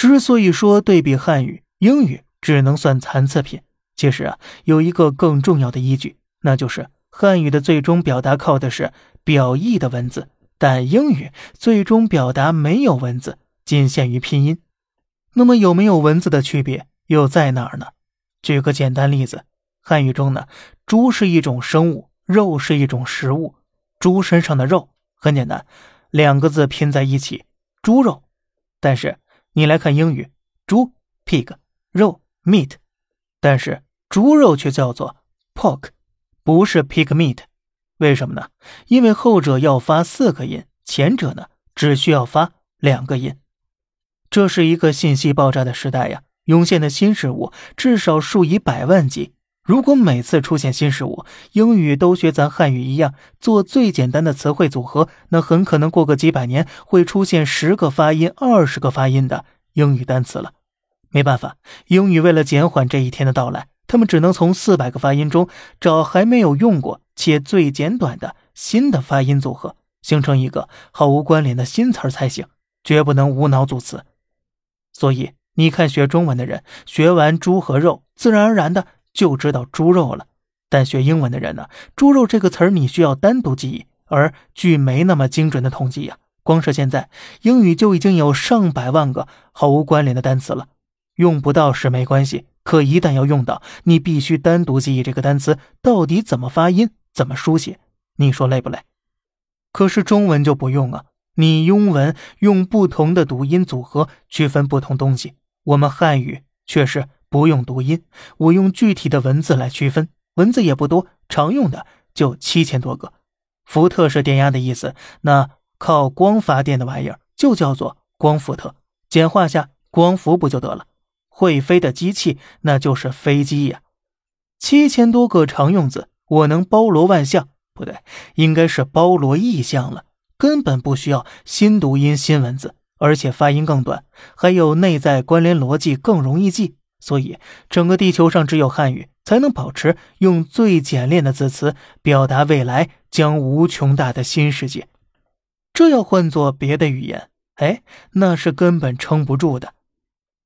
之所以说对比汉语、英语只能算残次品，其实啊，有一个更重要的依据，那就是汉语的最终表达靠的是表意的文字，但英语最终表达没有文字，仅限于拼音。那么有没有文字的区别又在哪儿呢？举个简单例子，汉语中呢，猪是一种生物，肉是一种食物，猪身上的肉很简单，两个字拼在一起，猪肉。但是你来看英语，猪 pig，肉 meat，但是猪肉却叫做 pork，不是 pig meat，为什么呢？因为后者要发四个音，前者呢只需要发两个音。这是一个信息爆炸的时代呀，涌现的新事物至少数以百万计。如果每次出现新事物，英语都学咱汉语一样做最简单的词汇组合，那很可能过个几百年会出现十个发音、二十个发音的英语单词了。没办法，英语为了减缓这一天的到来，他们只能从四百个发音中找还没有用过且最简短的新的发音组合，形成一个毫无关联的新词儿才行，绝不能无脑组词。所以你看，学中文的人学完猪和肉，自然而然的。就知道猪肉了，但学英文的人呢？猪肉这个词儿你需要单独记忆，而据没那么精准的统计呀，光是现在英语就已经有上百万个毫无关联的单词了。用不到是没关系，可一旦要用到，你必须单独记忆这个单词到底怎么发音、怎么书写。你说累不累？可是中文就不用啊，你英文用不同的读音组合区分不同东西，我们汉语却是。不用读音，我用具体的文字来区分。文字也不多，常用的就七千多个。伏特是电压的意思，那靠光发电的玩意儿就叫做光伏特，简化下光伏不就得了？会飞的机器那就是飞机呀。七千多个常用字，我能包罗万象，不对，应该是包罗意象了。根本不需要新读音新文字，而且发音更短，还有内在关联逻辑更容易记。所以，整个地球上只有汉语才能保持用最简练的字词表达未来将无穷大的新世界。这要换做别的语言，哎，那是根本撑不住的。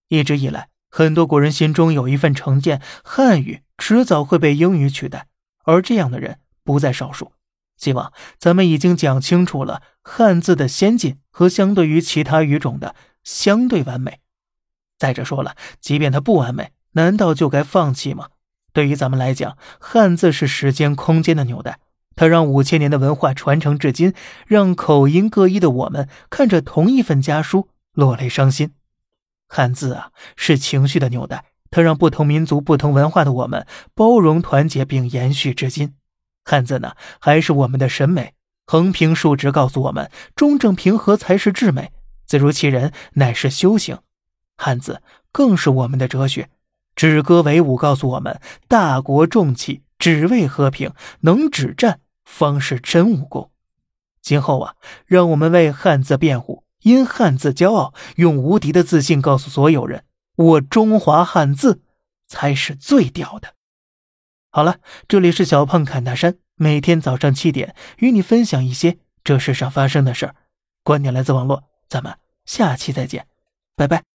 一直以来，很多国人心中有一份成见：汉语迟早会被英语取代，而这样的人不在少数。希望咱们已经讲清楚了汉字的先进和相对于其他语种的相对完美。再者说了，即便它不完美，难道就该放弃吗？对于咱们来讲，汉字是时间空间的纽带，它让五千年的文化传承至今，让口音各异的我们看着同一份家书落泪伤心。汉字啊，是情绪的纽带，它让不同民族、不同文化的我们包容、团结并延续至今。汉字呢，还是我们的审美，横平竖直告诉我们，中正平和才是至美，自如其人乃是修行。汉字更是我们的哲学，止戈为武，告诉我们大国重器只为和平，能止战方是真武功。今后啊，让我们为汉字辩护，因汉字骄傲，用无敌的自信告诉所有人：我中华汉字才是最屌的。好了，这里是小胖侃大山，每天早上七点与你分享一些这世上发生的事儿，观点来自网络，咱们下期再见，拜拜。